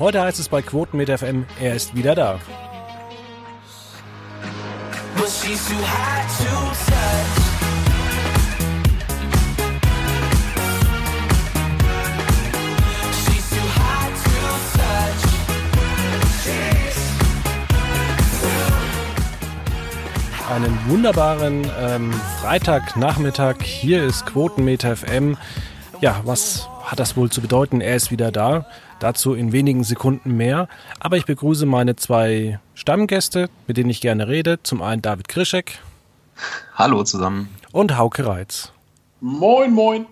Heute heißt es bei Quoten mit FM, er ist wieder da. Einen wunderbaren ähm, Freitagnachmittag. Hier ist Quotenmeter FM. Ja, was hat das wohl zu bedeuten? Er ist wieder da. Dazu in wenigen Sekunden mehr. Aber ich begrüße meine zwei Stammgäste, mit denen ich gerne rede. Zum einen David Krischek. Hallo zusammen. Und Hauke Reitz. Moin, moin.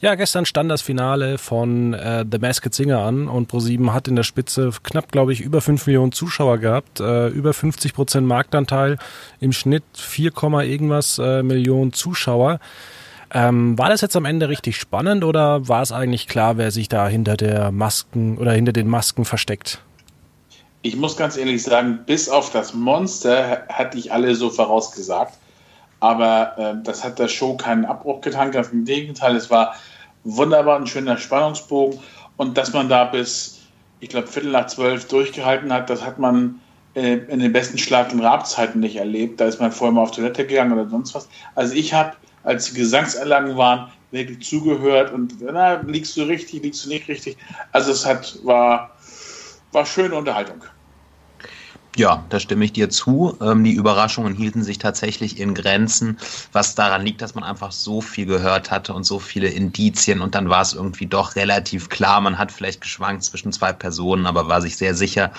Ja, gestern stand das Finale von äh, The Masked Singer an und ProSieben hat in der Spitze knapp, glaube ich, über 5 Millionen Zuschauer gehabt, äh, über 50 Prozent Marktanteil, im Schnitt 4, irgendwas äh, Millionen Zuschauer. Ähm, war das jetzt am Ende richtig spannend oder war es eigentlich klar, wer sich da hinter der Masken oder hinter den Masken versteckt? Ich muss ganz ehrlich sagen, bis auf das Monster hatte ich alle so vorausgesagt. Aber äh, das hat der Show keinen Abbruch getan. Ganz im Gegenteil, es war wunderbar, ein schöner Spannungsbogen. Und dass man da bis, ich glaube, Viertel nach zwölf durchgehalten hat, das hat man äh, in den besten Schlag- und Rabzeiten nicht erlebt. Da ist man vorher mal auf Toilette gegangen oder sonst was. Also ich habe, als die Gesangsanlagen waren, wirklich zugehört und na, liegst du richtig, liegst du nicht richtig. Also es hat, war, war schöne Unterhaltung. Ja, da stimme ich dir zu. Ähm, die Überraschungen hielten sich tatsächlich in Grenzen, was daran liegt, dass man einfach so viel gehört hatte und so viele Indizien und dann war es irgendwie doch relativ klar. Man hat vielleicht geschwankt zwischen zwei Personen, aber war sich sehr sicher.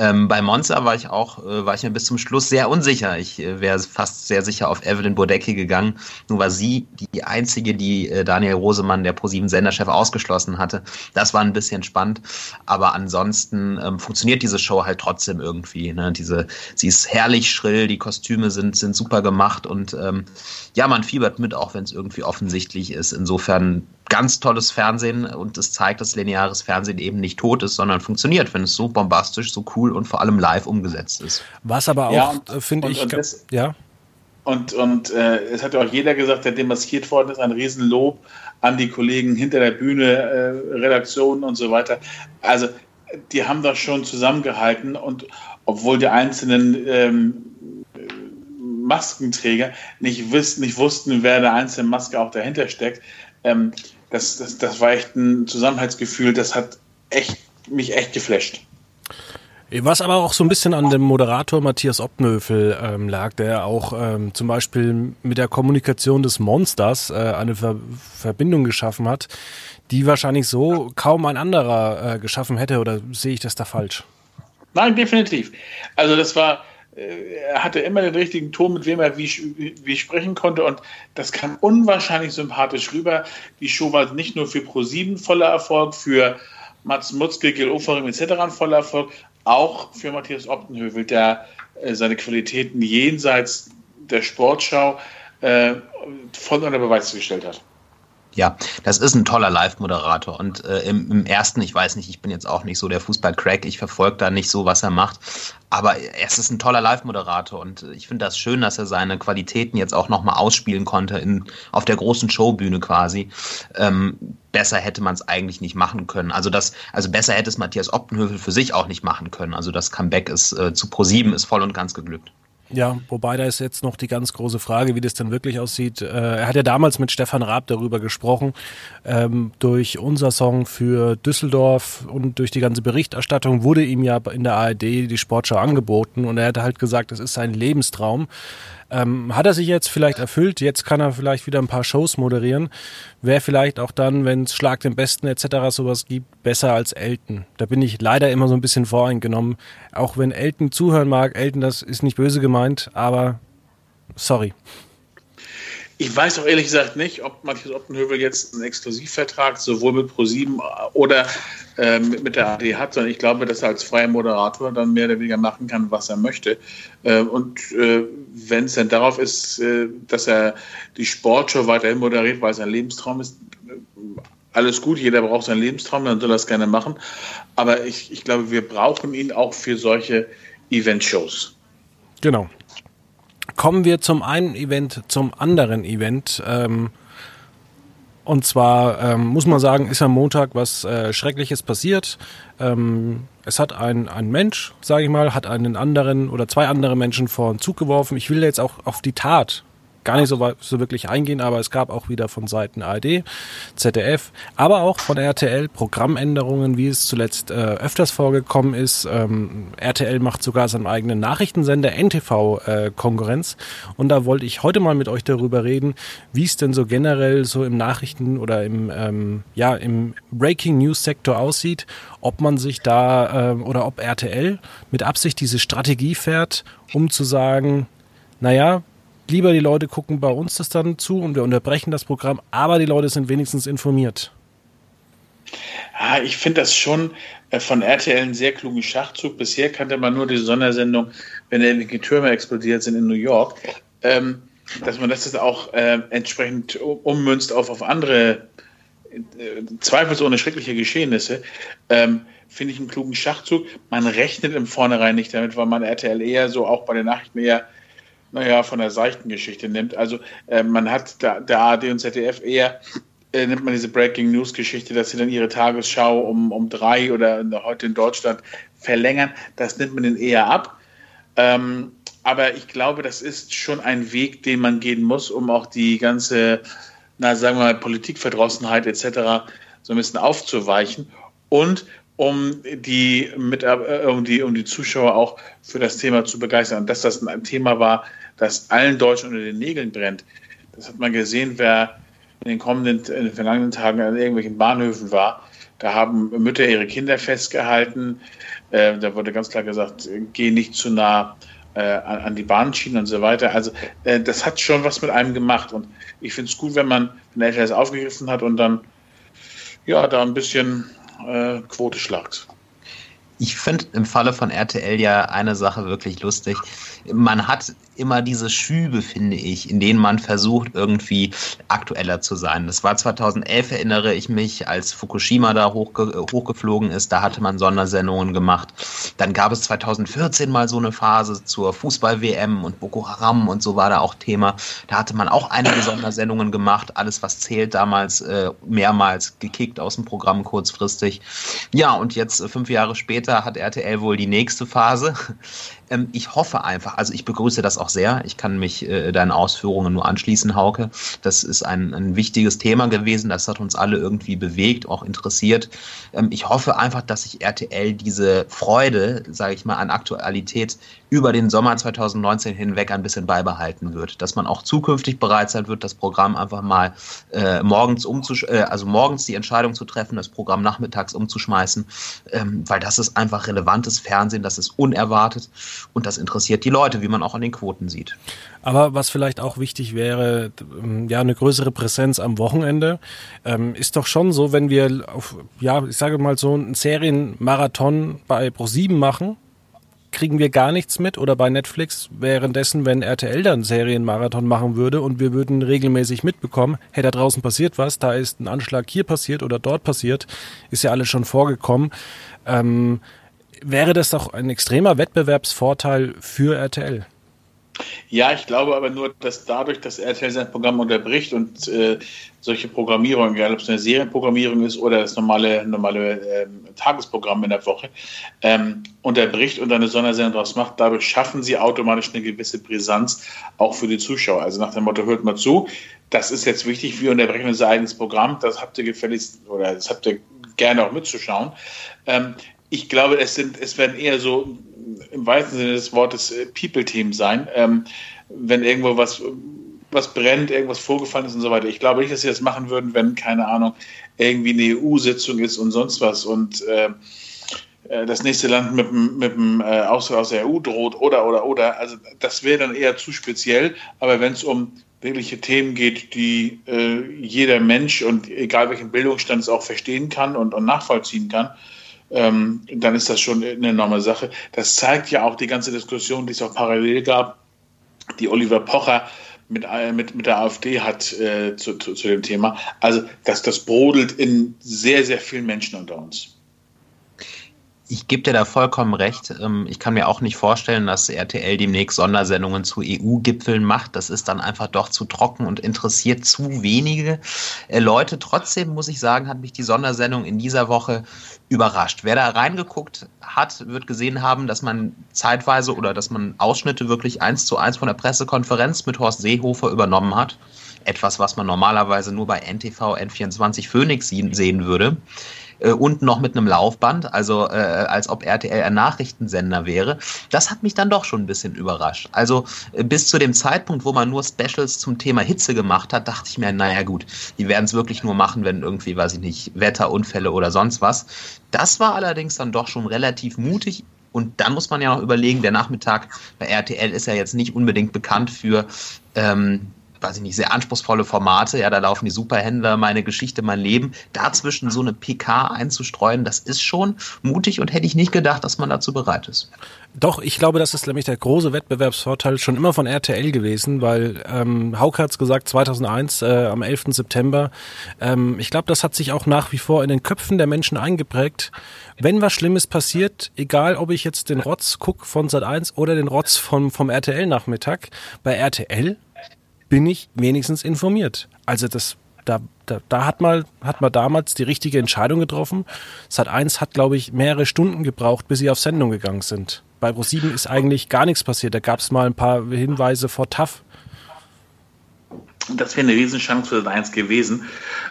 Ähm, bei Monza war ich auch, äh, war ich mir bis zum Schluss sehr unsicher. Ich äh, wäre fast sehr sicher auf Evelyn Bodecki gegangen. Nur war sie die einzige, die äh, Daniel Rosemann, der ProSieben Senderchef, ausgeschlossen hatte. Das war ein bisschen spannend, aber ansonsten ähm, funktioniert diese Show halt trotzdem irgendwie. Ne? Diese, sie ist herrlich schrill, die Kostüme sind, sind super gemacht und ähm, ja, man fiebert mit, auch wenn es irgendwie offensichtlich ist. Insofern ganz tolles Fernsehen und es zeigt, dass lineares Fernsehen eben nicht tot ist, sondern funktioniert, wenn es so bombastisch, so cool und vor allem live umgesetzt ist. Was aber auch, ja, äh, finde ich, und das, ja. Und, und äh, es hat ja auch jeder gesagt, der demaskiert worden ist, ein Riesenlob an die Kollegen hinter der Bühne, äh, Redaktionen und so weiter. Also die haben das schon zusammengehalten und obwohl die einzelnen ähm, Maskenträger nicht, wiss, nicht wussten, wer der einzelne Maske auch dahinter steckt, ähm, das, das, das war echt ein Zusammenhaltsgefühl, das hat echt, mich echt geflasht. Was aber auch so ein bisschen an dem Moderator Matthias Obnöfel ähm, lag, der auch ähm, zum Beispiel mit der Kommunikation des Monsters äh, eine Ver Verbindung geschaffen hat, die wahrscheinlich so kaum ein anderer äh, geschaffen hätte, oder sehe ich das da falsch? Nein, definitiv. Also das war, er hatte immer den richtigen Ton, mit wem er wie, wie sprechen konnte und das kam unwahrscheinlich sympathisch rüber. Die Show war nicht nur für Pro7 voller Erfolg, für Mats Mutzke, Gil Oferim etc. voller Erfolg, auch für Matthias Optenhövel, der äh, seine Qualitäten jenseits der Sportschau äh, voll unter Beweis gestellt hat. Ja, das ist ein toller Live-Moderator. Und äh, im, im, ersten, ich weiß nicht, ich bin jetzt auch nicht so der Fußball-Crack, ich verfolge da nicht so, was er macht. Aber es ist ein toller Live-Moderator und ich finde das schön, dass er seine Qualitäten jetzt auch nochmal ausspielen konnte in, auf der großen Showbühne quasi. Ähm, besser hätte man es eigentlich nicht machen können. Also das, also besser hätte es Matthias Optenhövel für sich auch nicht machen können. Also das Comeback ist äh, zu Pro7 ist voll und ganz geglückt. Ja, wobei da ist jetzt noch die ganz große Frage, wie das dann wirklich aussieht. Äh, er hat ja damals mit Stefan Raab darüber gesprochen, ähm, durch unser Song für Düsseldorf und durch die ganze Berichterstattung wurde ihm ja in der ARD die Sportschau angeboten und er hat halt gesagt, es ist sein Lebenstraum. Ähm, hat er sich jetzt vielleicht erfüllt? Jetzt kann er vielleicht wieder ein paar Shows moderieren. Wäre vielleicht auch dann, wenn es Schlag den Besten etc. sowas gibt, besser als Elton. Da bin ich leider immer so ein bisschen voreingenommen. Auch wenn Elton zuhören mag, Elton, das ist nicht böse gemeint, aber sorry. Ich weiß auch ehrlich gesagt nicht, ob Matthias Optenhövel jetzt einen Exklusivvertrag sowohl mit ProSieben oder äh, mit der AD hat, sondern ich glaube, dass er als freier Moderator dann mehr oder weniger machen kann, was er möchte. Äh, und äh, wenn es dann darauf ist, äh, dass er die Sportshow weiterhin moderiert, weil es ein Lebenstraum ist, äh, alles gut, jeder braucht seinen Lebenstraum, dann soll er das gerne machen. Aber ich, ich glaube, wir brauchen ihn auch für solche Event-Shows. Genau kommen wir zum einen Event zum anderen Event. Ähm, Und zwar ähm, muss man sagen, ist am Montag was äh, Schreckliches passiert. Ähm, es hat ein, ein Mensch, sage ich mal, hat einen anderen oder zwei andere Menschen vor den Zug geworfen. Ich will jetzt auch auf die Tat gar nicht so, so wirklich eingehen, aber es gab auch wieder von Seiten ARD, ZDF, aber auch von RTL Programmänderungen, wie es zuletzt äh, öfters vorgekommen ist. Ähm, RTL macht sogar seinen eigenen Nachrichtensender NTV äh, Konkurrenz und da wollte ich heute mal mit euch darüber reden, wie es denn so generell so im Nachrichten oder im ähm, ja im Breaking News Sektor aussieht, ob man sich da äh, oder ob RTL mit Absicht diese Strategie fährt, um zu sagen, naja, lieber die Leute gucken bei uns das dann zu und wir unterbrechen das Programm, aber die Leute sind wenigstens informiert. Ja, ich finde das schon äh, von RTL einen sehr klugen Schachzug. Bisher kannte man nur die Sondersendung, wenn die Türme explodiert sind in New York. Ähm, dass man das jetzt auch äh, entsprechend ummünzt auf, auf andere äh, zweifelsohne schreckliche Geschehnisse, ähm, finde ich einen klugen Schachzug. Man rechnet im Vornherein nicht damit, weil man RTL eher so auch bei den Nachrichten eher naja, von der seichten Geschichte nimmt. Also äh, man hat da, der ARD und ZDF eher, äh, nimmt man diese Breaking News Geschichte, dass sie dann ihre Tagesschau um, um drei oder heute in Deutschland verlängern. Das nimmt man den eher ab. Ähm, aber ich glaube, das ist schon ein Weg, den man gehen muss, um auch die ganze, na, sagen wir mal, Politikverdrossenheit etc. so ein bisschen aufzuweichen und um die, mit, äh, um, die, um die Zuschauer auch für das Thema zu begeistern. Dass das ein Thema war, das allen Deutschen unter den Nägeln brennt, das hat man gesehen, wer in den kommenden, in den vergangenen Tagen an irgendwelchen Bahnhöfen war. Da haben Mütter ihre Kinder festgehalten. Äh, da wurde ganz klar gesagt, geh nicht zu nah äh, an, an, die Bahnschienen und so weiter. Also äh, das hat schon was mit einem gemacht. Und ich finde es gut, wenn man den LTS aufgegriffen hat und dann ja da ein bisschen äh, Quote schlagt. Ich finde im Falle von RTL ja eine Sache wirklich lustig. Man hat immer diese Schübe, finde ich, in denen man versucht, irgendwie aktueller zu sein. Das war 2011, erinnere ich mich, als Fukushima da hochge hochgeflogen ist, da hatte man Sondersendungen gemacht. Dann gab es 2014 mal so eine Phase zur Fußball-WM und Boko Haram und so war da auch Thema. Da hatte man auch einige Sondersendungen gemacht, alles was zählt, damals äh, mehrmals gekickt aus dem Programm kurzfristig. Ja, und jetzt äh, fünf Jahre später hat RTL wohl die nächste Phase. Ähm, ich hoffe einfach, also ich begrüße das auch sehr. Ich kann mich äh, deinen Ausführungen nur anschließen, Hauke. Das ist ein, ein wichtiges Thema gewesen. Das hat uns alle irgendwie bewegt, auch interessiert. Ähm, ich hoffe einfach, dass sich RTL diese Freude, sage ich mal, an Aktualität über den Sommer 2019 hinweg ein bisschen beibehalten wird. Dass man auch zukünftig bereit sein wird, das Programm einfach mal äh, morgens umzusch äh, also morgens die Entscheidung zu treffen, das Programm nachmittags umzuschmeißen, ähm, weil das ist einfach relevantes Fernsehen, das ist unerwartet und das interessiert die Leute, wie man auch an den Quoten sieht. Aber was vielleicht auch wichtig wäre, ähm, ja, eine größere Präsenz am Wochenende, ähm, ist doch schon so, wenn wir auf, ja, ich sage mal so einen Serienmarathon bei Pro7 machen, kriegen wir gar nichts mit oder bei Netflix währenddessen, wenn RTL dann Serienmarathon machen würde und wir würden regelmäßig mitbekommen, hey, da draußen passiert was, da ist ein Anschlag hier passiert oder dort passiert, ist ja alles schon vorgekommen. Ähm, wäre das doch ein extremer Wettbewerbsvorteil für RTL? Ja, ich glaube aber nur, dass dadurch, dass RTL sein Programm unterbricht und äh, solche Programmierung, egal ob es eine Serienprogrammierung ist oder das normale, normale äh, Tagesprogramm in der Woche, ähm, unterbricht und eine Sondersendung daraus macht, dadurch schaffen sie automatisch eine gewisse Brisanz auch für die Zuschauer. Also nach dem Motto, hört mal zu, das ist jetzt wichtig, wir unterbrechen unser eigenes Programm, das habt ihr gefälligst oder das habt ihr gerne auch mitzuschauen. Ähm, ich glaube, es sind, es werden eher so im weitesten Sinne des Wortes äh, People-Team sein. Ähm, wenn irgendwo was, was brennt, irgendwas vorgefallen ist und so weiter. Ich glaube nicht, dass sie das machen würden, wenn, keine Ahnung, irgendwie eine EU-Sitzung ist und sonst was und äh, äh das nächste Land mit, mit dem äh, Austritt aus der EU droht oder, oder, oder. Also das wäre dann eher zu speziell. Aber wenn es um wirkliche Themen geht, die äh, jeder Mensch und egal welchen Bildungsstand es auch verstehen kann und, und nachvollziehen kann, ähm, dann ist das schon eine enorme Sache. Das zeigt ja auch die ganze Diskussion, die es auch parallel gab, die Oliver Pocher mit, äh, mit, mit der AfD hat äh, zu, zu, zu, dem Thema. Also das, das brodelt in sehr, sehr vielen Menschen unter uns. Ich gebe dir da vollkommen recht. Ähm, ich kann mir auch nicht vorstellen, dass RTL demnächst Sondersendungen zu EU-Gipfeln macht. Das ist dann einfach doch zu trocken und interessiert zu wenige äh, Leute. Trotzdem muss ich sagen, hat mich die Sondersendung in dieser Woche überrascht. Wer da reingeguckt hat, wird gesehen haben, dass man zeitweise oder dass man Ausschnitte wirklich eins zu eins von der Pressekonferenz mit Horst Seehofer übernommen hat. Etwas, was man normalerweise nur bei NTV N24 Phoenix sehen würde äh, und noch mit einem Laufband, also äh, als ob RTL ein Nachrichtensender wäre. Das hat mich dann doch schon ein bisschen überrascht. Also äh, bis zu dem Zeitpunkt, wo man nur Specials zum Thema Hitze gemacht hat, dachte ich mir, naja gut, die werden es wirklich nur machen, wenn irgendwie, weiß ich nicht, Wetterunfälle oder sonst was. Das war allerdings dann doch schon relativ mutig. Und dann muss man ja noch überlegen, der Nachmittag bei RTL ist ja jetzt nicht unbedingt bekannt für ähm, weiß ich nicht, sehr anspruchsvolle Formate. Ja, da laufen die Superhändler, meine Geschichte, mein Leben. Dazwischen so eine PK einzustreuen, das ist schon mutig und hätte ich nicht gedacht, dass man dazu bereit ist. Doch, ich glaube, das ist nämlich der große Wettbewerbsvorteil schon immer von RTL gewesen, weil ähm, Hauke hat es gesagt, 2001 äh, am 11. September. Ähm, ich glaube, das hat sich auch nach wie vor in den Köpfen der Menschen eingeprägt. Wenn was Schlimmes passiert, egal ob ich jetzt den Rotz guck von Sat1 oder den Rotz vom, vom RTL-Nachmittag, bei RTL bin ich wenigstens informiert. Also das, da, da, da hat man, hat man damals die richtige Entscheidung getroffen. Sat 1 hat, glaube ich, mehrere Stunden gebraucht, bis sie auf Sendung gegangen sind. Bei Pro7 ist eigentlich gar nichts passiert. Da gab es mal ein paar Hinweise vor TAF. Das wäre eine Riesenchance für Sat 1 gewesen,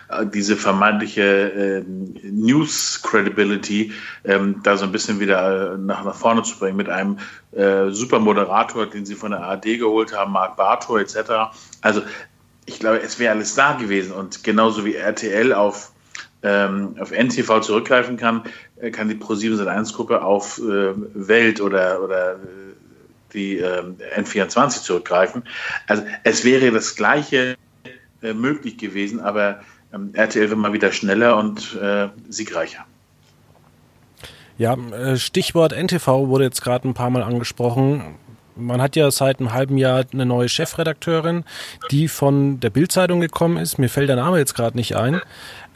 äh, diese vermeintliche äh, News-Credibility ähm, da so ein bisschen wieder äh, nach, nach vorne zu bringen mit einem äh, super Moderator, den sie von der ARD geholt haben, Marc Bartow etc. Also ich glaube, es wäre alles da gewesen und genauso wie RTL auf, ähm, auf NTV zurückgreifen kann, äh, kann die Pro7 Sat1-Gruppe auf äh, Welt oder, oder die äh, N24 zurückgreifen. Also es wäre das Gleiche äh, möglich gewesen, aber ähm, RTL wird mal wieder schneller und äh, siegreicher. Ja, äh, Stichwort NTV wurde jetzt gerade ein paar Mal angesprochen. Man hat ja seit einem halben Jahr eine neue Chefredakteurin, die von der Bildzeitung gekommen ist. Mir fällt der Name jetzt gerade nicht ein.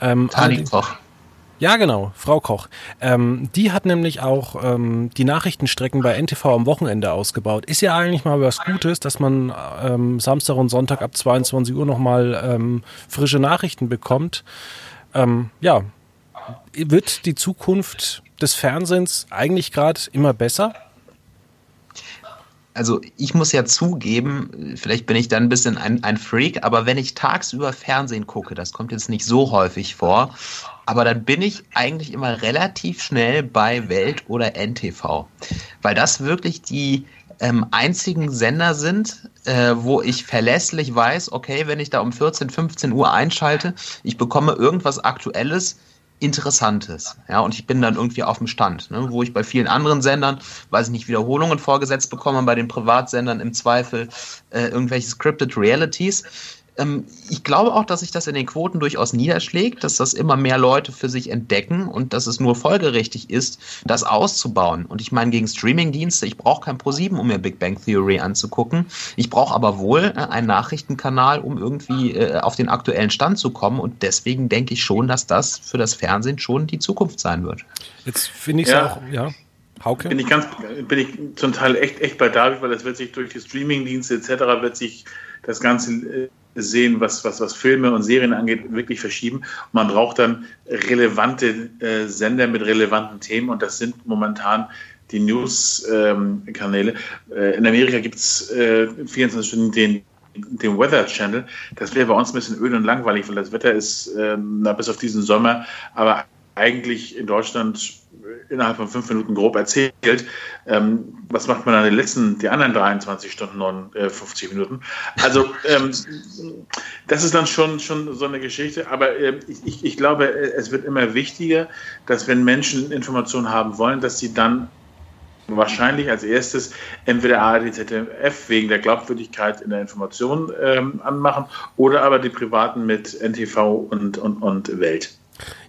Ähm, Tani Koch. Ja, genau, Frau Koch. Ähm, die hat nämlich auch ähm, die Nachrichtenstrecken bei NTV am Wochenende ausgebaut. Ist ja eigentlich mal was Gutes, dass man ähm, Samstag und Sonntag ab 22 Uhr nochmal ähm, frische Nachrichten bekommt. Ähm, ja, wird die Zukunft des Fernsehens eigentlich gerade immer besser? also ich muss ja zugeben, vielleicht bin ich dann ein bisschen ein, ein Freak, aber wenn ich tagsüber Fernsehen gucke, das kommt jetzt nicht so häufig vor, aber dann bin ich eigentlich immer relativ schnell bei Welt oder NTV, weil das wirklich die ähm, einzigen Sender sind, äh, wo ich verlässlich weiß, okay, wenn ich da um 14, 15 Uhr einschalte, ich bekomme irgendwas Aktuelles, Interessantes. Ja, und ich bin dann irgendwie auf dem Stand, ne, wo ich bei vielen anderen Sendern, weiß ich nicht, Wiederholungen vorgesetzt bekomme, bei den Privatsendern im Zweifel äh, irgendwelche Scripted Realities ich glaube auch, dass sich das in den Quoten durchaus niederschlägt, dass das immer mehr Leute für sich entdecken und dass es nur folgerichtig ist, das auszubauen. Und ich meine, gegen Streamingdienste, ich brauche kein Pro7, um mir Big Bang Theory anzugucken. Ich brauche aber wohl äh, einen Nachrichtenkanal, um irgendwie äh, auf den aktuellen Stand zu kommen. Und deswegen denke ich schon, dass das für das Fernsehen schon die Zukunft sein wird. Jetzt finde ich es ja. auch, ja. Hauke? Bin ich ganz, bin ich zum Teil echt, echt bei David, weil das wird sich durch die Streamingdienste etc. wird sich das Ganze äh, sehen, was, was, was Filme und Serien angeht, wirklich verschieben. Man braucht dann relevante äh, Sender mit relevanten Themen und das sind momentan die News-Kanäle. Ähm, äh, in Amerika gibt es äh, 24 Stunden den, den Weather Channel. Das wäre bei uns ein bisschen öd und langweilig, weil das Wetter ist, ähm, bis auf diesen Sommer, aber eigentlich in Deutschland innerhalb von fünf Minuten grob erzählt. Ähm, was macht man dann die letzten, die anderen 23 Stunden, 59 äh, Minuten? Also ähm, das ist dann schon, schon so eine Geschichte. Aber äh, ich, ich glaube, es wird immer wichtiger, dass wenn Menschen Informationen haben wollen, dass sie dann wahrscheinlich als erstes entweder ARD, ZDF wegen der Glaubwürdigkeit in der Information ähm, anmachen oder aber die Privaten mit NTV und, und, und Welt.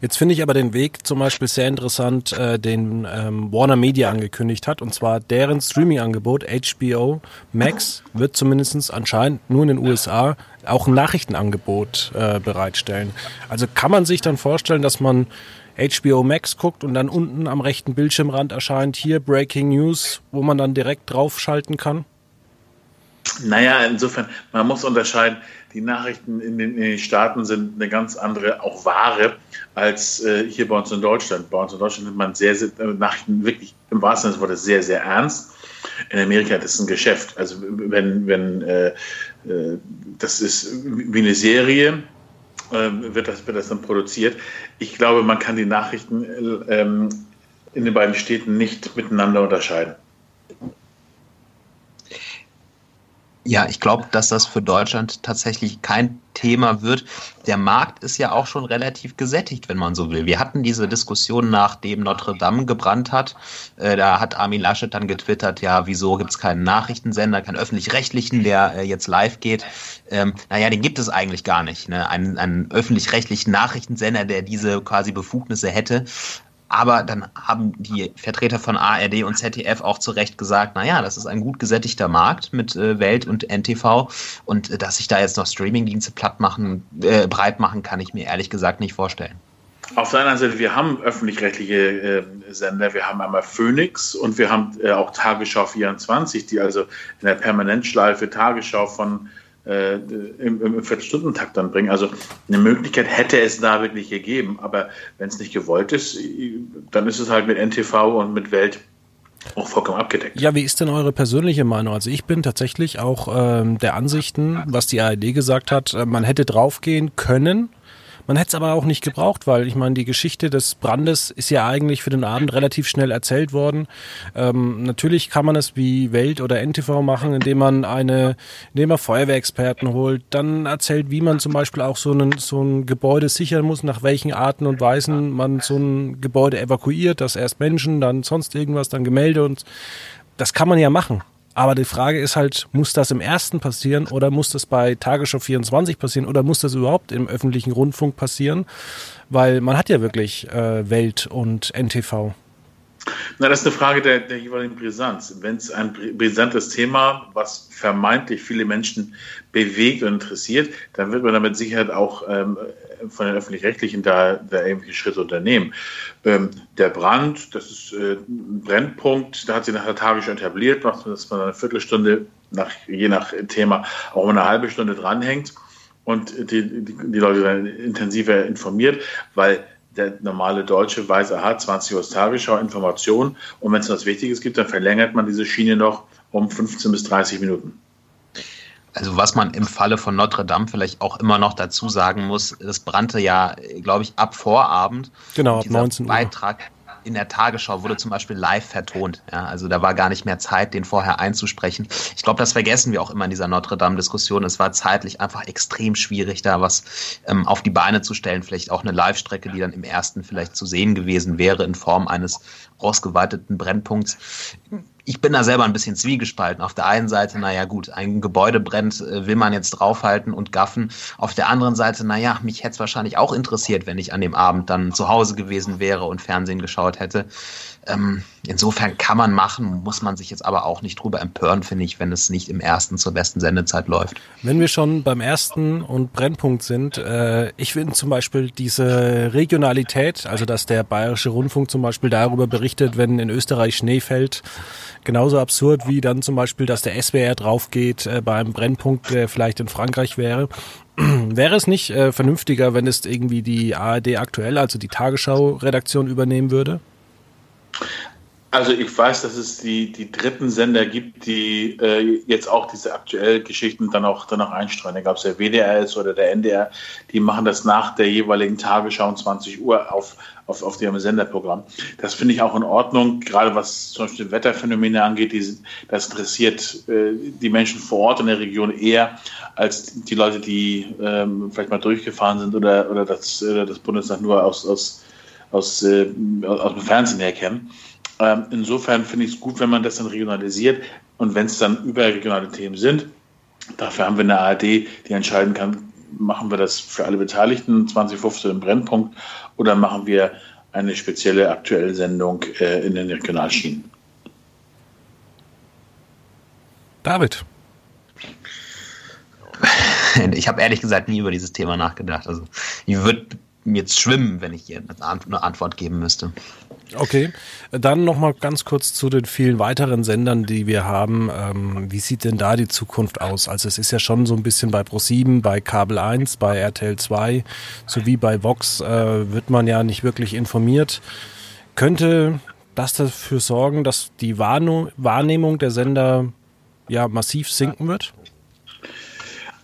Jetzt finde ich aber den Weg zum Beispiel sehr interessant, äh, den ähm, Warner Media angekündigt hat. Und zwar deren Streaming-Angebot HBO Max wird zumindest anscheinend nur in den USA auch ein Nachrichtenangebot äh, bereitstellen. Also kann man sich dann vorstellen, dass man HBO Max guckt und dann unten am rechten Bildschirmrand erscheint hier Breaking News, wo man dann direkt draufschalten kann? Naja, insofern, man muss unterscheiden, die Nachrichten in den, in den Staaten sind eine ganz andere, auch Ware, als äh, hier bei uns in Deutschland. Bei uns in Deutschland nimmt man sehr, sehr äh, Nachrichten wirklich im wahrsten Sinne des Wortes sehr, sehr ernst. In Amerika ist es ein Geschäft. Also wenn, wenn äh, äh das ist wie eine Serie, äh, wird, das, wird das dann produziert. Ich glaube, man kann die Nachrichten ähm, in den beiden Städten nicht miteinander unterscheiden. Ja, ich glaube, dass das für Deutschland tatsächlich kein Thema wird. Der Markt ist ja auch schon relativ gesättigt, wenn man so will. Wir hatten diese Diskussion, nachdem Notre Dame gebrannt hat. Äh, da hat Armin Laschet dann getwittert, ja, wieso gibt es keinen Nachrichtensender, keinen öffentlich-rechtlichen, der äh, jetzt live geht. Ähm, naja, den gibt es eigentlich gar nicht. Ne? Einen, einen öffentlich-rechtlichen Nachrichtensender, der diese quasi Befugnisse hätte. Aber dann haben die Vertreter von ARD und ZDF auch zu Recht gesagt, naja, das ist ein gut gesättigter Markt mit äh, Welt und NTV und äh, dass sich da jetzt noch Streamingdienste platt machen, äh, breit machen, kann ich mir ehrlich gesagt nicht vorstellen. Auf der anderen Seite, wir haben öffentlich-rechtliche äh, Sender. Wir haben einmal Phoenix und wir haben äh, auch Tagesschau 24, die also in der Permanentschleife Tagesschau von äh, im, im Viertelstundentakt dann bringen. Also eine Möglichkeit hätte es da wirklich gegeben, aber wenn es nicht gewollt ist, dann ist es halt mit NTV und mit Welt auch vollkommen abgedeckt. Ja, wie ist denn eure persönliche Meinung? Also ich bin tatsächlich auch ähm, der Ansichten, was die ARD gesagt hat, äh, man hätte draufgehen können, man hätte es aber auch nicht gebraucht, weil ich meine, die Geschichte des Brandes ist ja eigentlich für den Abend relativ schnell erzählt worden. Ähm, natürlich kann man es wie Welt oder NTV machen, indem man eine, indem man Feuerwehrexperten holt, dann erzählt, wie man zum Beispiel auch so, einen, so ein Gebäude sichern muss, nach welchen Arten und Weisen man so ein Gebäude evakuiert, dass erst Menschen, dann sonst irgendwas, dann Gemälde und das kann man ja machen. Aber die Frage ist halt, muss das im ersten passieren oder muss das bei Tagesschau 24 passieren oder muss das überhaupt im öffentlichen Rundfunk passieren? Weil man hat ja wirklich äh, Welt und NTV. Na, das ist eine Frage der, der jeweiligen Brisanz. Wenn es ein brisantes Thema, was vermeintlich viele Menschen bewegt und interessiert, dann wird man damit Sicherheit auch ähm, von den Öffentlich-Rechtlichen da, da irgendwelche Schritte unternehmen. Ähm, der Brand, das ist äh, ein Brennpunkt, da hat sich nach der Tagesschau etabliert, dass man eine Viertelstunde, nach, je nach Thema, auch eine halbe Stunde dranhängt und die, die, die Leute dann intensiver informiert, weil der normale Deutsche weiß, aha, 20 Uhr ist Tagesschau, Information und wenn es was Wichtiges gibt, dann verlängert man diese Schiene noch um 15 bis 30 Minuten. Also was man im Falle von Notre Dame vielleicht auch immer noch dazu sagen muss, das brannte ja, glaube ich, ab Vorabend. Genau, ab 19 Uhr. Beitrag in der Tagesschau wurde zum Beispiel live vertont. Ja, also da war gar nicht mehr Zeit, den vorher einzusprechen. Ich glaube, das vergessen wir auch immer in dieser Notre Dame-Diskussion. Es war zeitlich einfach extrem schwierig, da was ähm, auf die Beine zu stellen. Vielleicht auch eine Live-Strecke, die dann im ersten vielleicht zu sehen gewesen wäre in Form eines ausgeweiteten Brennpunkts ich bin da selber ein bisschen zwiegespalten. Auf der einen Seite, naja gut, ein Gebäude brennt, äh, will man jetzt draufhalten und gaffen. Auf der anderen Seite, naja, mich hätte es wahrscheinlich auch interessiert, wenn ich an dem Abend dann zu Hause gewesen wäre und Fernsehen geschaut hätte. Ähm, insofern kann man machen, muss man sich jetzt aber auch nicht drüber empören, finde ich, wenn es nicht im ersten zur besten Sendezeit läuft. Wenn wir schon beim ersten und Brennpunkt sind, äh, ich finde zum Beispiel diese Regionalität, also dass der Bayerische Rundfunk zum Beispiel darüber berichtet, wenn in Österreich Schnee fällt, genauso absurd wie dann zum Beispiel, dass der SWR draufgeht äh, bei einem Brennpunkt, der vielleicht in Frankreich wäre. wäre es nicht äh, vernünftiger, wenn es irgendwie die ARD aktuell, also die Tagesschau-Redaktion übernehmen würde? Also ich weiß, dass es die, die dritten Sender gibt, die äh, jetzt auch diese aktuellen Geschichten dann auch danach einstreuen. Da gab es der WDR ist oder der NDR, die machen das nach der jeweiligen Tagesschau um 20 Uhr auf, auf, auf ihrem Senderprogramm. Das finde ich auch in Ordnung, gerade was zum Beispiel Wetterphänomene angeht. Die, das interessiert äh, die Menschen vor Ort in der Region eher als die Leute, die ähm, vielleicht mal durchgefahren sind oder, oder das, äh, das Bundesland nur aus, aus, aus, äh, aus dem Fernsehen her kennen. Ähm, insofern finde ich es gut, wenn man das dann regionalisiert und wenn es dann überregionale Themen sind. Dafür haben wir eine ARD, die entscheiden kann, machen wir das für alle Beteiligten 2015 im Brennpunkt oder machen wir eine spezielle aktuelle Sendung äh, in den Regionalschienen. David. ich habe ehrlich gesagt nie über dieses Thema nachgedacht. Also ich würde jetzt schwimmen, wenn ich hier eine Antwort geben müsste. Okay, dann noch mal ganz kurz zu den vielen weiteren Sendern, die wir haben. Ähm, wie sieht denn da die Zukunft aus? Also es ist ja schon so ein bisschen bei Pro7, bei Kabel 1, bei RTL 2 sowie bei Vox äh, wird man ja nicht wirklich informiert. Könnte das dafür sorgen, dass die Wahrnehmung der Sender ja massiv sinken wird?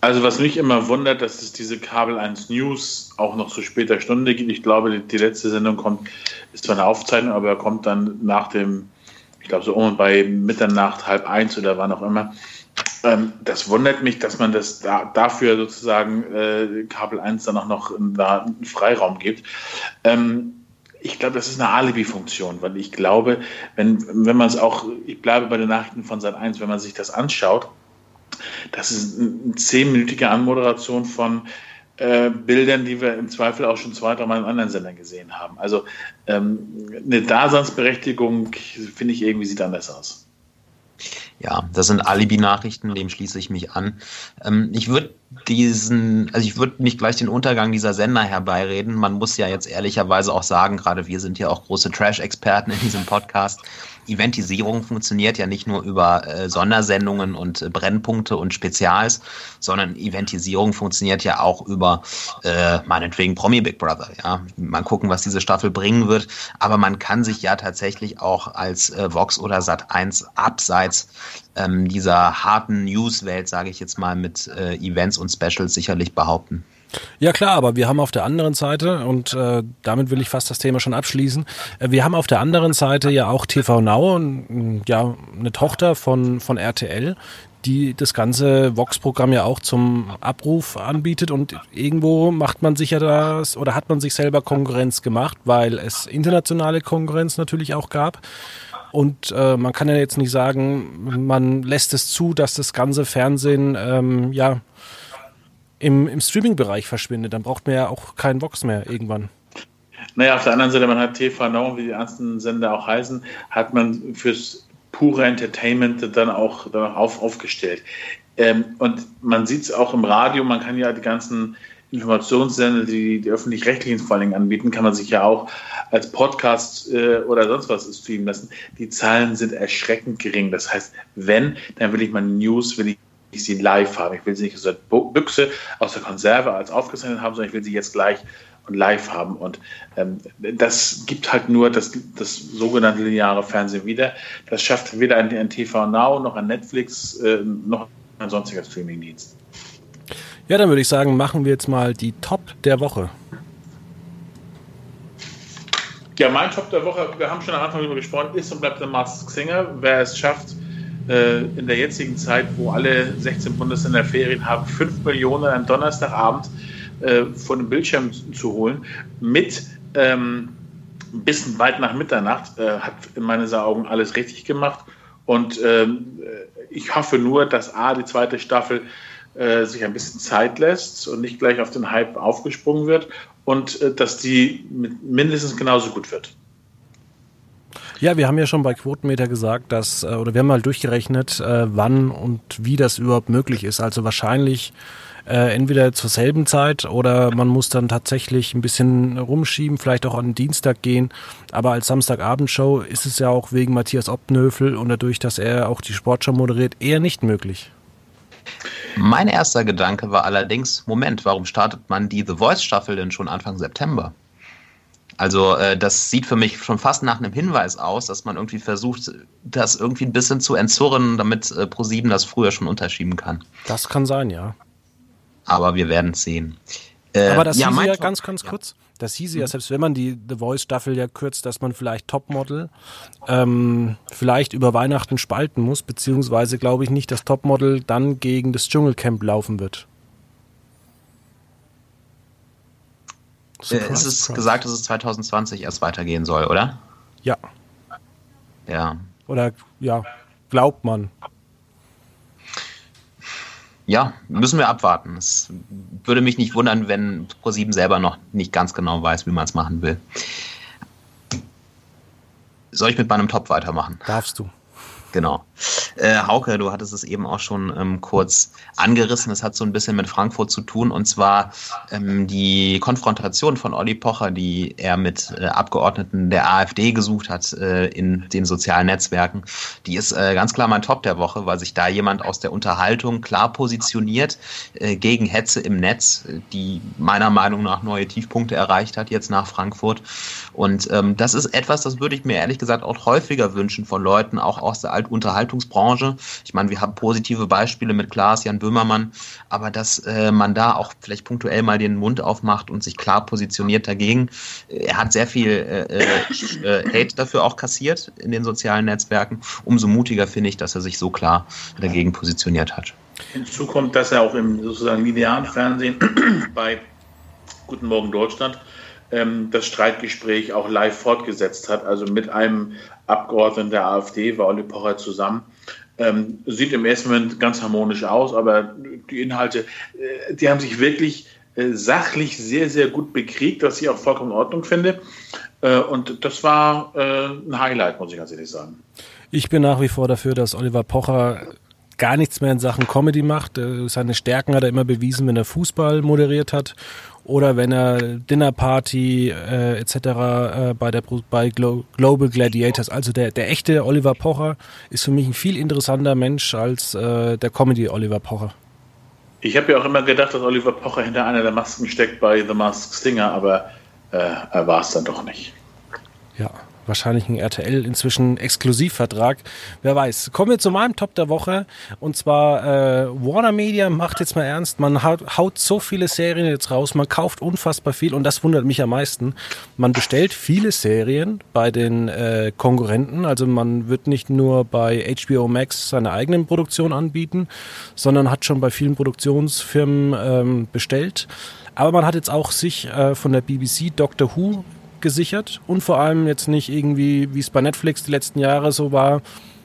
Also was mich immer wundert, dass es diese Kabel 1 News auch noch zu später Stunde gibt. Ich glaube, die, letzte Sendung kommt, ist zwar eine Aufzeichnung, aber er kommt dann nach dem, ich glaube so um bei Mitternacht, halb eins oder wann auch immer. Ähm, das wundert mich, dass man das da, dafür sozusagen äh, Kabel 1 dann auch noch da einen Freiraum gibt. Ähm, ich glaube, das ist eine Alibi-Funktion, weil ich glaube, wenn, wenn man es auch, ich bleibe bei den Nachrichten von Sat 1, wenn man sich das anschaut, das ist eine zehnminütige Anmoderation von äh, Bildern, die wir im Zweifel auch schon zwei, dreimal in anderen Sendern gesehen haben. Also ähm, eine Daseinsberechtigung, finde ich, irgendwie sieht anders aus. Ja, das sind Alibi-Nachrichten, dem schließe ich mich an. Ähm, ich würde diesen, also ich würde nicht gleich den Untergang dieser Sender herbeireden. Man muss ja jetzt ehrlicherweise auch sagen, gerade wir sind ja auch große Trash-Experten in diesem Podcast. Eventisierung funktioniert ja nicht nur über äh, Sondersendungen und äh, Brennpunkte und Spezials, sondern Eventisierung funktioniert ja auch über äh, meinetwegen Promi Big Brother. Ja, mal gucken, was diese Staffel bringen wird. Aber man kann sich ja tatsächlich auch als äh, Vox oder Sat 1 abseits ähm, dieser harten News-Welt, sage ich jetzt mal, mit äh, Events und Specials sicherlich behaupten. Ja klar, aber wir haben auf der anderen Seite, und äh, damit will ich fast das Thema schon abschließen, äh, wir haben auf der anderen Seite ja auch TV Now, ja, eine Tochter von, von RTL, die das ganze Vox-Programm ja auch zum Abruf anbietet und irgendwo macht man sich ja das oder hat man sich selber Konkurrenz gemacht, weil es internationale Konkurrenz natürlich auch gab. Und äh, man kann ja jetzt nicht sagen, man lässt es zu, dass das ganze Fernsehen ähm, ja im, im Streaming-Bereich verschwindet. Dann braucht man ja auch keinen Vox mehr irgendwann. Naja, auf der anderen Seite, man hat TV Now, wie die ersten Sender auch heißen, hat man fürs pure Entertainment dann auch, dann auch auf, aufgestellt. Ähm, und man sieht es auch im Radio, man kann ja die ganzen Informationssender, die die öffentlich-rechtlichen vor allem anbieten, kann man sich ja auch als Podcast äh, oder sonst was streamen lassen. Die Zahlen sind erschreckend gering. Das heißt, wenn, dann will ich meine News, will ich sie live haben. Ich will sie nicht aus der Büchse, aus der Konserve als aufgezeichnet haben, sondern ich will sie jetzt gleich und live haben. Und ähm, das gibt halt nur das, das sogenannte lineare Fernsehen wieder. Das schafft weder ein, ein TV Now noch ein Netflix äh, noch ein sonstiger Streamingdienst. Ja, dann würde ich sagen, machen wir jetzt mal die Top der Woche. Ja, mein Top der Woche, wir haben schon am Anfang darüber gesprochen, ist und bleibt der Mask Singer. Wer es schafft, äh, in der jetzigen Zeit, wo alle 16 Bundesländer Ferien haben, 5 Millionen am Donnerstagabend äh, vor dem Bildschirm zu holen, mit ähm, ein bisschen weit nach Mitternacht, äh, hat in meinen Augen alles richtig gemacht. Und ähm, ich hoffe nur, dass A, die zweite Staffel äh, sich ein bisschen Zeit lässt und nicht gleich auf den Hype aufgesprungen wird und äh, dass die mindestens genauso gut wird. Ja, wir haben ja schon bei Quotenmeter gesagt, dass, äh, oder wir haben mal durchgerechnet, äh, wann und wie das überhaupt möglich ist. Also wahrscheinlich entweder zur selben Zeit oder man muss dann tatsächlich ein bisschen rumschieben, vielleicht auch an den Dienstag gehen. Aber als Samstagabendshow ist es ja auch wegen Matthias Obnöfel und dadurch, dass er auch die Sportschau moderiert, eher nicht möglich. Mein erster Gedanke war allerdings, Moment, warum startet man die The Voice-Staffel denn schon Anfang September? Also äh, das sieht für mich schon fast nach einem Hinweis aus, dass man irgendwie versucht, das irgendwie ein bisschen zu entzurren, damit äh, ProSieben das früher schon unterschieben kann. Das kann sein, ja. Aber wir werden es sehen. Äh, Aber das ja, hieß ja ganz, ganz ja. Das hieß ja, selbst wenn man die The Voice-Staffel ja kürzt, dass man vielleicht Topmodel ähm, vielleicht über Weihnachten spalten muss, beziehungsweise glaube ich nicht, dass Topmodel dann gegen das Dschungelcamp laufen wird. Surprise, äh, es ist surprise. gesagt, dass es 2020 erst weitergehen soll, oder? Ja. Ja. Oder ja, glaubt man ja, müssen wir abwarten. Es würde mich nicht wundern, wenn ProSieben selber noch nicht ganz genau weiß, wie man es machen will. Soll ich mit meinem Top weitermachen? Darfst du. Genau. Äh, Hauke, du hattest es eben auch schon ähm, kurz angerissen. Es hat so ein bisschen mit Frankfurt zu tun und zwar ähm, die Konfrontation von Olli Pocher, die er mit äh, Abgeordneten der AfD gesucht hat äh, in den sozialen Netzwerken. Die ist äh, ganz klar mein Top der Woche, weil sich da jemand aus der Unterhaltung klar positioniert äh, gegen Hetze im Netz, die meiner Meinung nach neue Tiefpunkte erreicht hat jetzt nach Frankfurt. Und ähm, das ist etwas, das würde ich mir ehrlich gesagt auch häufiger wünschen von Leuten, auch aus der Altunterhaltungsbranche. Ich meine, wir haben positive Beispiele mit Klaas, Jan Böhmermann, aber dass äh, man da auch vielleicht punktuell mal den Mund aufmacht und sich klar positioniert dagegen. Er hat sehr viel äh, äh, äh, Hate dafür auch kassiert in den sozialen Netzwerken. Umso mutiger finde ich, dass er sich so klar dagegen positioniert hat. Hinzu kommt, dass er auch im sozusagen linearen Fernsehen bei Guten Morgen Deutschland ähm, das Streitgespräch auch live fortgesetzt hat, also mit einem Abgeordneten der AfD, war Olli Pocher zusammen. Ähm, sieht im ersten Moment ganz harmonisch aus, aber die Inhalte, äh, die haben sich wirklich äh, sachlich sehr, sehr gut bekriegt, was ich auch vollkommen in Ordnung finde. Äh, und das war äh, ein Highlight, muss ich ganz ehrlich sagen. Ich bin nach wie vor dafür, dass Oliver Pocher gar nichts mehr in Sachen Comedy macht. Äh, seine Stärken hat er immer bewiesen, wenn er Fußball moderiert hat oder wenn er Dinnerparty äh, etc. Äh, bei der bei Glo Global Gladiators, also der der echte Oliver Pocher ist für mich ein viel interessanter Mensch als äh, der Comedy Oliver Pocher. Ich habe ja auch immer gedacht, dass Oliver Pocher hinter einer der Masken steckt bei The Masked Singer, aber äh, er war es dann doch nicht. Ja, wahrscheinlich ein RTL inzwischen Exklusivvertrag. Wer weiß. Kommen wir zu meinem Top der Woche. Und zwar äh, Warner Media macht jetzt mal ernst. Man haut, haut so viele Serien jetzt raus. Man kauft unfassbar viel und das wundert mich am meisten. Man bestellt viele Serien bei den äh, Konkurrenten. Also man wird nicht nur bei HBO Max seine eigenen Produktionen anbieten, sondern hat schon bei vielen Produktionsfirmen ähm, bestellt. Aber man hat jetzt auch sich äh, von der BBC Doctor Who gesichert und vor allem jetzt nicht irgendwie, wie es bei Netflix die letzten Jahre so war,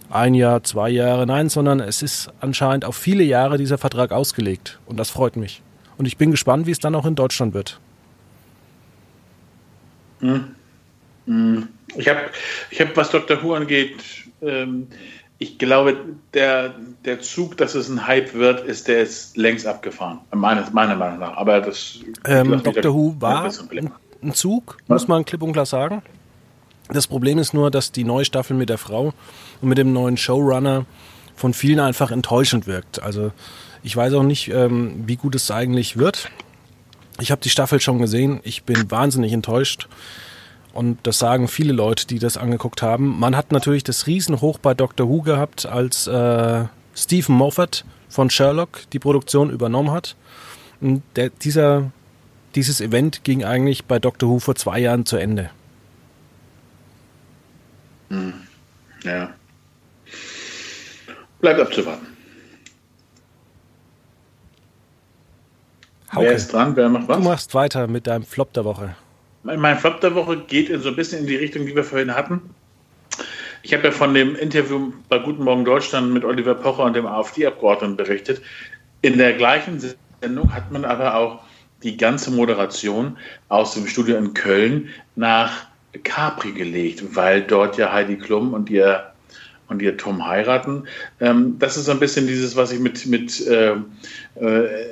ein Jahr, zwei Jahre, nein, sondern es ist anscheinend auf viele Jahre dieser Vertrag ausgelegt und das freut mich. Und ich bin gespannt, wie es dann auch in Deutschland wird. Hm. Hm. Ich habe, ich hab, was Dr. Who angeht, ähm, ich glaube, der, der Zug, dass es ein Hype wird, ist der ist längst abgefahren, meiner, meiner Meinung nach. Aber das ähm, Dr. Who war ein Zug, muss man klipp und klar sagen. Das Problem ist nur, dass die neue Staffel mit der Frau und mit dem neuen Showrunner von vielen einfach enttäuschend wirkt. Also ich weiß auch nicht, ähm, wie gut es eigentlich wird. Ich habe die Staffel schon gesehen. Ich bin wahnsinnig enttäuscht. Und das sagen viele Leute, die das angeguckt haben. Man hat natürlich das Riesenhoch bei Doctor Who gehabt, als äh, Stephen Moffat von Sherlock die Produktion übernommen hat. Und der, dieser dieses Event ging eigentlich bei Dr. Who vor zwei Jahren zu Ende. Hm. Ja. Bleibt abzuwarten. Hauke, wer ist dran? Wer macht was? Du machst weiter mit deinem Flop der Woche. Mein, mein Flop der Woche geht in so ein bisschen in die Richtung, die wir vorhin hatten. Ich habe ja von dem Interview bei Guten Morgen Deutschland mit Oliver Pocher und dem AfD-Abgeordneten berichtet. In der gleichen Sendung hat man aber auch die ganze Moderation aus dem Studio in Köln nach Capri gelegt, weil dort ja Heidi Klum und ihr und ihr Tom heiraten. Ähm, das ist so ein bisschen dieses, was ich mit, mit äh, äh,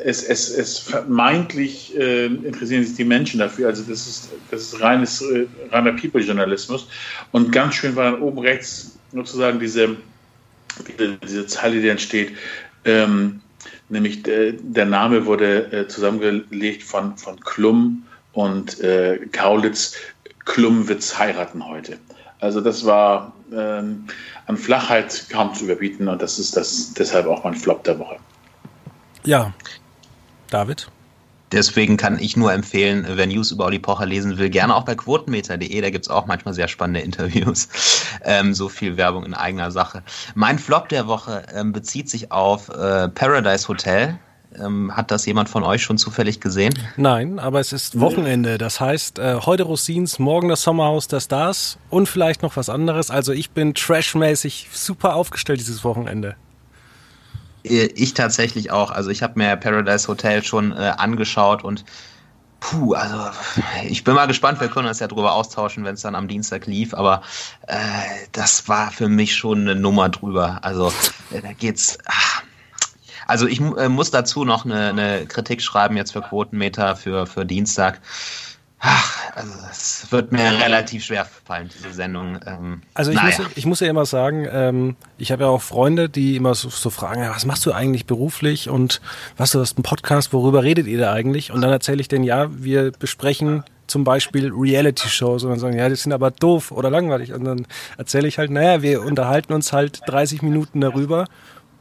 es, es, es vermeintlich äh, interessieren sich die Menschen dafür. Also das ist, das ist reines, äh, reiner People-Journalismus. Und ganz schön war dann oben rechts sozusagen diese, diese, diese Zeile, die entsteht. Ähm, nämlich der, der Name wurde äh, zusammengelegt von, von Klum und äh, Kaulitz. Klum wird's heiraten heute. Also das war ähm, an Flachheit kaum zu überbieten und das ist das deshalb auch mein Flop der Woche. Ja, David? Deswegen kann ich nur empfehlen, wer News über Olli Pocher lesen will, gerne auch bei quotenmeter.de, da gibt es auch manchmal sehr spannende Interviews. Ähm, so viel Werbung in eigener Sache. Mein Flop der Woche ähm, bezieht sich auf äh, Paradise Hotel. Ähm, hat das jemand von euch schon zufällig gesehen? Nein, aber es ist Wochenende. Das heißt, äh, heute Rosins, morgen das Sommerhaus der Stars und vielleicht noch was anderes. Also ich bin trashmäßig super aufgestellt dieses Wochenende. Ich tatsächlich auch. Also ich habe mir Paradise Hotel schon äh, angeschaut und Puh, also ich bin mal gespannt, wir können uns ja drüber austauschen, wenn es dann am Dienstag lief, aber äh, das war für mich schon eine Nummer drüber. Also äh, da geht's. Ach. Also ich äh, muss dazu noch eine, eine Kritik schreiben jetzt für Quotenmeter für, für Dienstag. Ach, also es wird mir relativ schwer fallen, diese Sendung. Ähm, also ich, naja. muss, ich muss ja immer sagen, ähm, ich habe ja auch Freunde, die immer so, so fragen, was machst du eigentlich beruflich und was du hast einen Podcast, worüber redet ihr da eigentlich? Und dann erzähle ich denen, ja, wir besprechen zum Beispiel Reality-Shows und dann sagen, ja, die sind aber doof oder langweilig. Und dann erzähle ich halt, naja, wir unterhalten uns halt 30 Minuten darüber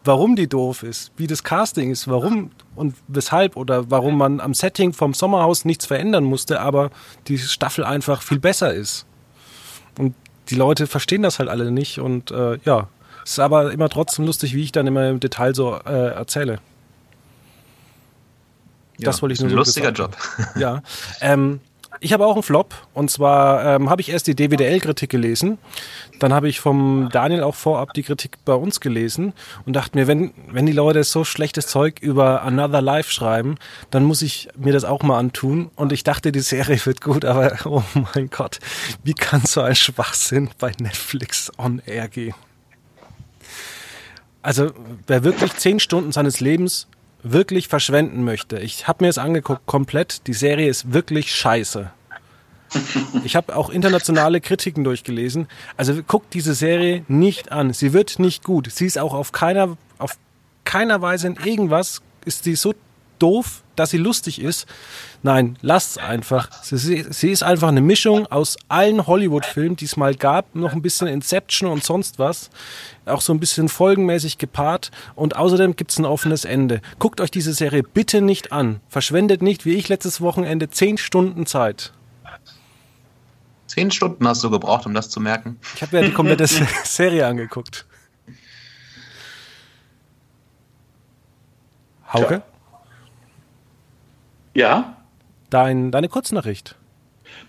warum die doof ist, wie das Casting ist, warum und weshalb oder warum man am Setting vom Sommerhaus nichts verändern musste, aber die Staffel einfach viel besser ist. Und die Leute verstehen das halt alle nicht und äh, ja, es ist aber immer trotzdem lustig, wie ich dann immer im Detail so äh, erzähle. Ja, das wollte ich nur so lustiger Job. Ja. Ähm, ich habe auch einen Flop. Und zwar ähm, habe ich erst die DWDL-Kritik gelesen, dann habe ich vom Daniel auch vorab die Kritik bei uns gelesen und dachte mir, wenn, wenn die Leute so schlechtes Zeug über Another Life schreiben, dann muss ich mir das auch mal antun. Und ich dachte, die Serie wird gut, aber oh mein Gott, wie kann so ein Schwachsinn bei Netflix on air gehen? Also wer wirklich zehn Stunden seines Lebens wirklich verschwenden möchte, ich habe mir es angeguckt, komplett, die Serie ist wirklich scheiße. Ich habe auch internationale Kritiken durchgelesen. Also guckt diese Serie nicht an. Sie wird nicht gut. Sie ist auch auf keiner, auf keiner Weise in irgendwas ist sie so doof, dass sie lustig ist. Nein, lasst's einfach. Sie, sie ist einfach eine Mischung aus allen Hollywood-Filmen, die es mal gab, noch ein bisschen Inception und sonst was. Auch so ein bisschen folgenmäßig gepaart. Und außerdem gibt's ein offenes Ende. Guckt euch diese Serie bitte nicht an. Verschwendet nicht, wie ich letztes Wochenende, zehn Stunden Zeit. Zehn Stunden hast du gebraucht, um das zu merken. Ich habe ja die komplette Serie angeguckt. Hauke? Ja. Dein, deine Kurznachricht.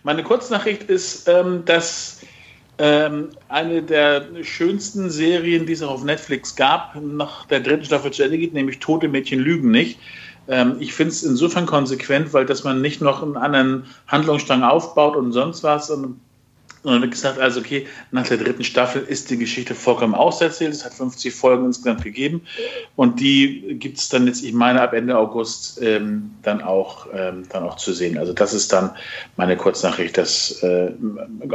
Meine Kurznachricht ist, ähm, dass ähm, eine der schönsten Serien, die es auch auf Netflix gab, nach der dritten Staffel zu Ende geht, nämlich Tote Mädchen lügen nicht. Ähm, ich finde es insofern konsequent, weil dass man nicht noch einen anderen Handlungsstrang aufbaut und sonst was, sondern und dann wird gesagt, also okay, nach der dritten Staffel ist die Geschichte vollkommen auserzählt. Es hat 50 Folgen insgesamt gegeben. Und die gibt es dann jetzt, ich meine, ab Ende August ähm, dann, auch, ähm, dann auch zu sehen. Also das ist dann meine Kurznachricht, dass äh,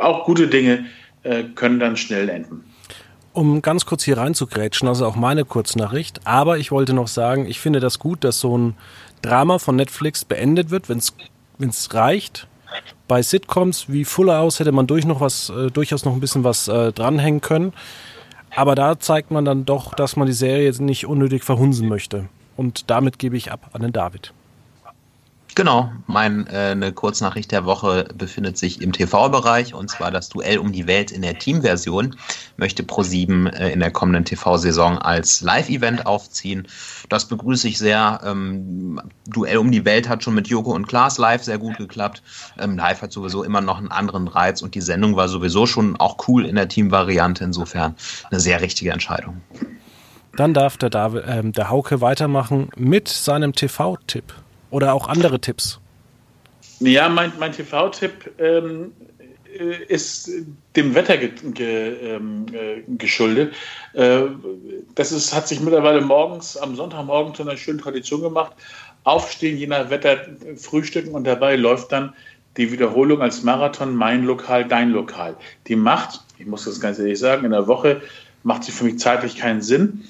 auch gute Dinge äh, können dann schnell enden. Um ganz kurz hier reinzugrätschen, also auch meine Kurznachricht. Aber ich wollte noch sagen, ich finde das gut, dass so ein Drama von Netflix beendet wird, wenn es reicht bei Sitcoms wie Fuller House hätte man durch noch was, äh, durchaus noch ein bisschen was äh, dranhängen können. Aber da zeigt man dann doch, dass man die Serie jetzt nicht unnötig verhunsen möchte. Und damit gebe ich ab an den David. Genau, meine äh, Kurznachricht der Woche befindet sich im TV-Bereich und zwar das Duell um die Welt in der Teamversion möchte Pro7 äh, in der kommenden TV-Saison als Live-Event aufziehen. Das begrüße ich sehr. Ähm, Duell um die Welt hat schon mit Joko und Klaas live sehr gut geklappt. Ähm, live hat sowieso immer noch einen anderen Reiz und die Sendung war sowieso schon auch cool in der Team-Variante. Insofern eine sehr richtige Entscheidung. Dann darf der, David, äh, der Hauke weitermachen mit seinem TV-Tipp. Oder auch andere Tipps? Ja, mein, mein TV-Tipp ähm, äh, ist dem Wetter ge, ge, ähm, äh, geschuldet. Äh, das ist, hat sich mittlerweile morgens, am Sonntagmorgen zu einer schönen Tradition gemacht. Aufstehen, je nach Wetter frühstücken und dabei läuft dann die Wiederholung als Marathon Mein Lokal, Dein Lokal. Die macht, ich muss das ganz ehrlich sagen, in der Woche macht sie für mich zeitlich keinen Sinn.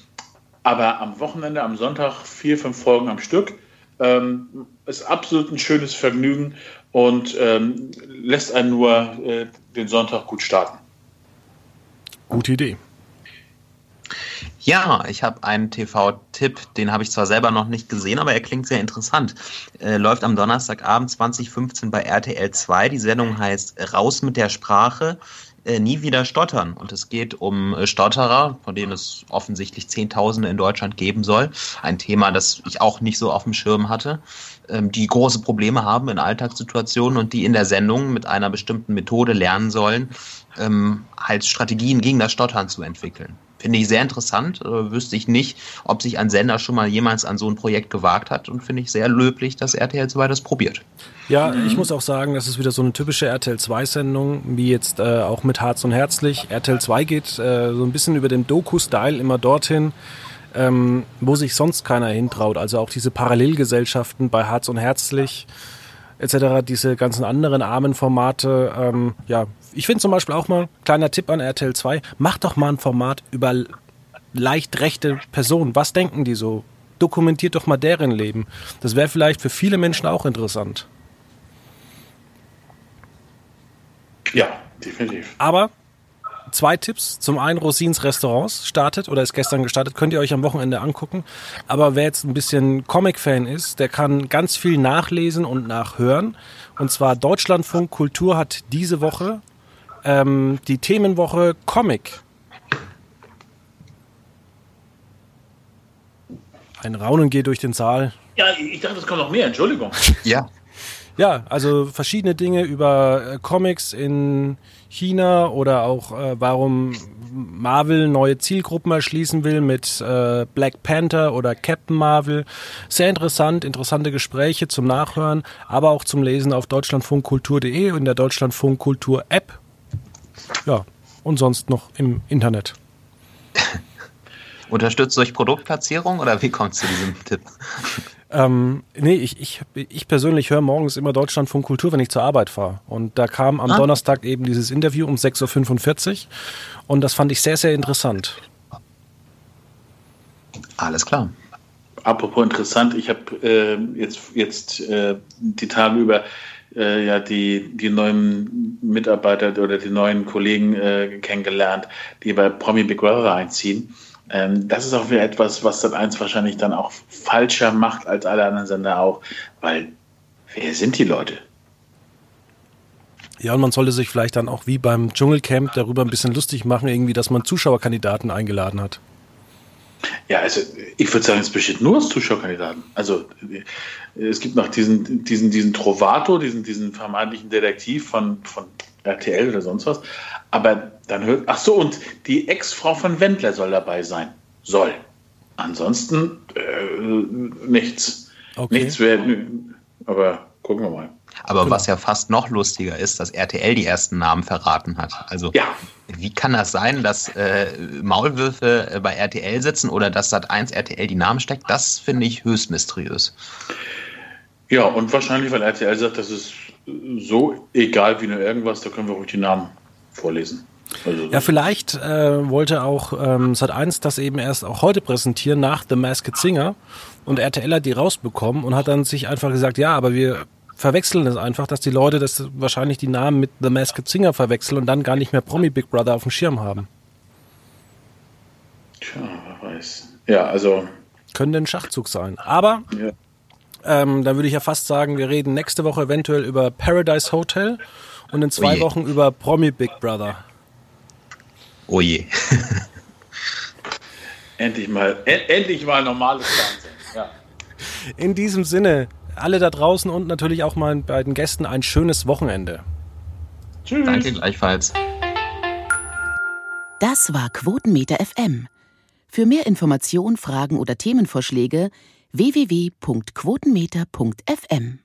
Aber am Wochenende, am Sonntag, vier, fünf Folgen am Stück ähm, ist absolut ein schönes Vergnügen und ähm, lässt einen nur äh, den Sonntag gut starten. Gute Idee. Ja, ich habe einen TV-Tipp, den habe ich zwar selber noch nicht gesehen, aber er klingt sehr interessant. Äh, läuft am Donnerstagabend 2015 bei RTL 2. Die Sendung heißt Raus mit der Sprache äh, nie wieder stottern. Und es geht um äh, Stotterer, von denen es offensichtlich Zehntausende in Deutschland geben soll. Ein Thema, das ich auch nicht so auf dem Schirm hatte, ähm, die große Probleme haben in Alltagssituationen und die in der Sendung mit einer bestimmten Methode lernen sollen, ähm, halt Strategien gegen das Stottern zu entwickeln. Finde ich sehr interessant. Äh, wüsste ich nicht, ob sich ein Sender schon mal jemals an so ein Projekt gewagt hat und finde ich sehr löblich, dass RTL so das probiert. Ja, ich muss auch sagen, das ist wieder so eine typische RTL 2-Sendung, wie jetzt äh, auch mit Harz und Herzlich. RTL 2 geht äh, so ein bisschen über den Doku-Style immer dorthin, ähm, wo sich sonst keiner hintraut. Also auch diese Parallelgesellschaften bei Harz und Herzlich etc., diese ganzen anderen armen Formate. Ähm, ja, ich finde zum Beispiel auch mal, kleiner Tipp an RTL 2, macht doch mal ein Format über leicht rechte Personen. Was denken die so? Dokumentiert doch mal deren Leben. Das wäre vielleicht für viele Menschen auch interessant. Ja, definitiv. Aber zwei Tipps. Zum einen Rosins Restaurants startet oder ist gestern gestartet. Könnt ihr euch am Wochenende angucken. Aber wer jetzt ein bisschen Comic-Fan ist, der kann ganz viel nachlesen und nachhören. Und zwar Deutschlandfunk Kultur hat diese Woche ähm, die Themenwoche Comic. Ein Raunen geht durch den Saal. Ja, ich dachte, es kommt noch mehr. Entschuldigung. Ja. Ja, also verschiedene Dinge über äh, Comics in China oder auch äh, warum Marvel neue Zielgruppen erschließen will mit äh, Black Panther oder Captain Marvel. Sehr interessant, interessante Gespräche zum Nachhören, aber auch zum Lesen auf deutschlandfunkkultur.de und der Deutschlandfunk Kultur App. Ja, und sonst noch im Internet. Unterstützt durch Produktplatzierung oder wie kommt es zu diesem Tipp? Ähm, nee, ich, ich, ich persönlich höre morgens immer Deutschlandfunk Kultur, wenn ich zur Arbeit fahre. Und da kam am ah. Donnerstag eben dieses Interview um 6.45 Uhr und das fand ich sehr, sehr interessant. Alles klar. Apropos interessant, ich habe äh, jetzt, jetzt äh, die Tage über äh, ja die, die neuen Mitarbeiter oder die neuen Kollegen äh, kennengelernt, die bei Promi Big Brother einziehen. Ähm, das ist auch wieder etwas, was dann eins wahrscheinlich dann auch falscher macht als alle anderen Sender auch, weil wer sind die Leute? Ja, und man sollte sich vielleicht dann auch wie beim Dschungelcamp darüber ein bisschen lustig machen, irgendwie, dass man Zuschauerkandidaten eingeladen hat. Ja, also ich würde sagen, es besteht nur aus Zuschauerkandidaten. Also es gibt noch diesen, diesen, diesen Trovato, diesen, diesen vermeintlichen Detektiv von, von RTL oder sonst was. Aber dann hört, ach so, und die Ex-Frau von Wendler soll dabei sein. Soll. Ansonsten äh, nichts. Okay. Nichts werden. Aber gucken wir mal. Aber genau. was ja fast noch lustiger ist, dass RTL die ersten Namen verraten hat. Also ja. wie kann das sein, dass äh, Maulwürfe äh, bei RTL sitzen oder dass Sat1 RTL die Namen steckt? Das finde ich höchst mysteriös. Ja, und wahrscheinlich, weil RTL sagt, das ist so egal wie nur irgendwas, da können wir ruhig die Namen vorlesen. Also ja, vielleicht äh, wollte auch ähm, Sat1 das eben erst auch heute präsentieren nach The Masked Singer und RTL hat die rausbekommen und hat dann sich einfach gesagt, ja, aber wir verwechseln es einfach, dass die Leute das wahrscheinlich die Namen mit The Masked Singer verwechseln und dann gar nicht mehr Promi Big Brother auf dem Schirm haben. Tja, wer weiß. Ja, also. Könnte ein Schachzug sein. Aber ja. ähm, dann würde ich ja fast sagen, wir reden nächste Woche eventuell über Paradise Hotel und in zwei Oje. Wochen über Promi Big Brother. Oh je. endlich mal, endlich mal normales Fernsehen. Ja. In diesem Sinne, alle da draußen und natürlich auch meinen beiden Gästen ein schönes Wochenende. Tschüss. Danke gleichfalls. Das war Quotenmeter FM. Für mehr Informationen, Fragen oder Themenvorschläge www.quotenmeter.fm.